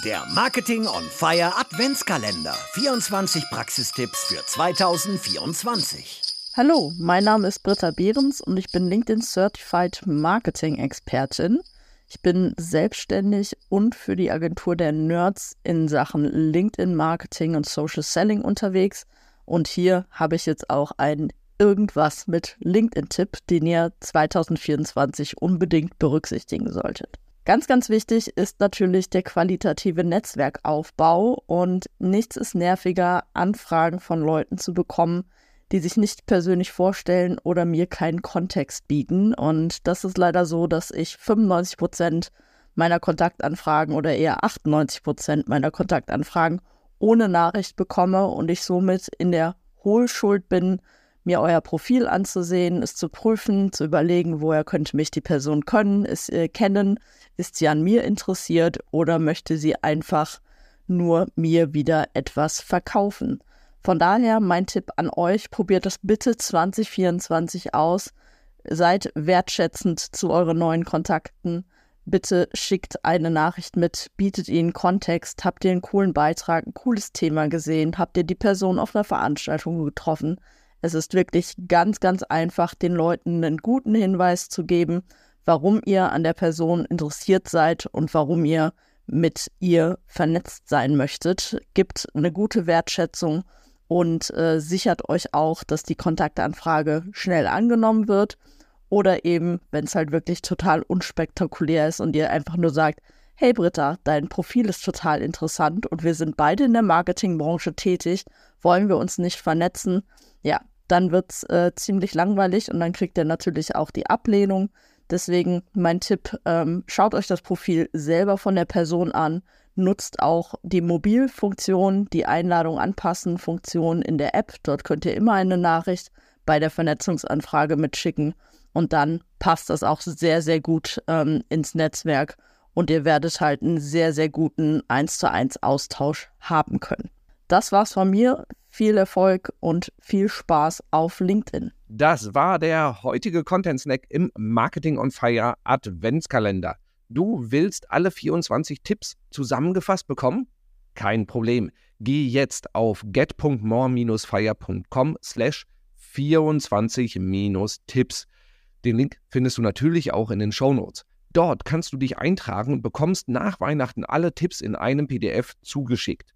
Der Marketing on Fire Adventskalender. 24 Praxistipps für 2024. Hallo, mein Name ist Britta Behrens und ich bin LinkedIn Certified Marketing Expertin. Ich bin selbstständig und für die Agentur der Nerds in Sachen LinkedIn Marketing und Social Selling unterwegs. Und hier habe ich jetzt auch einen irgendwas mit LinkedIn-Tipp, den ihr 2024 unbedingt berücksichtigen solltet. Ganz, ganz wichtig ist natürlich der qualitative Netzwerkaufbau und nichts ist nerviger, Anfragen von Leuten zu bekommen, die sich nicht persönlich vorstellen oder mir keinen Kontext bieten. Und das ist leider so, dass ich 95 Prozent meiner Kontaktanfragen oder eher 98 Prozent meiner Kontaktanfragen ohne Nachricht bekomme und ich somit in der Hohlschuld bin, mir euer Profil anzusehen, es zu prüfen, zu überlegen, woher könnte mich die Person können, es äh, kennen, ist sie an mir interessiert oder möchte sie einfach nur mir wieder etwas verkaufen. Von daher mein Tipp an euch, probiert das bitte 2024 aus. Seid wertschätzend zu euren neuen Kontakten. Bitte schickt eine Nachricht mit, bietet ihnen Kontext. Habt ihr einen coolen Beitrag, ein cooles Thema gesehen? Habt ihr die Person auf einer Veranstaltung getroffen? Es ist wirklich ganz, ganz einfach, den Leuten einen guten Hinweis zu geben, warum ihr an der Person interessiert seid und warum ihr mit ihr vernetzt sein möchtet. Gibt eine gute Wertschätzung und äh, sichert euch auch, dass die Kontaktanfrage schnell angenommen wird. Oder eben, wenn es halt wirklich total unspektakulär ist und ihr einfach nur sagt, hey Britta, dein Profil ist total interessant und wir sind beide in der Marketingbranche tätig, wollen wir uns nicht vernetzen? Ja, dann wird es äh, ziemlich langweilig und dann kriegt ihr natürlich auch die Ablehnung. Deswegen mein Tipp, ähm, schaut euch das Profil selber von der Person an, nutzt auch die Mobilfunktion, die Einladung anpassen Funktion in der App. Dort könnt ihr immer eine Nachricht bei der Vernetzungsanfrage mitschicken und dann passt das auch sehr, sehr gut ähm, ins Netzwerk und ihr werdet halt einen sehr, sehr guten 1 zu 1 Austausch haben können. Das war's von mir. Viel Erfolg und viel Spaß auf LinkedIn. Das war der heutige Content Snack im Marketing on Fire Adventskalender. Du willst alle 24 Tipps zusammengefasst bekommen? Kein Problem. Geh jetzt auf get.more-fire.com slash 24-Tipps. Den Link findest du natürlich auch in den Show Notes. Dort kannst du dich eintragen und bekommst nach Weihnachten alle Tipps in einem PDF zugeschickt.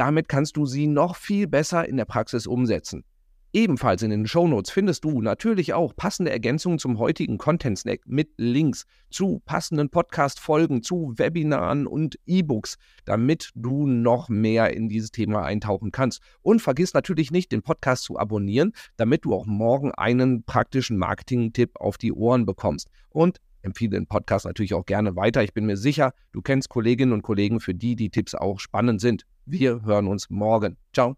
Damit kannst du sie noch viel besser in der Praxis umsetzen. Ebenfalls in den Shownotes findest du natürlich auch passende Ergänzungen zum heutigen Content Snack mit Links zu passenden Podcast-Folgen, zu Webinaren und E-Books, damit du noch mehr in dieses Thema eintauchen kannst. Und vergiss natürlich nicht, den Podcast zu abonnieren, damit du auch morgen einen praktischen Marketing-Tipp auf die Ohren bekommst. Und empfehle den Podcast natürlich auch gerne weiter. Ich bin mir sicher, du kennst Kolleginnen und Kollegen, für die die Tipps auch spannend sind. Wir hören uns morgen. Ciao.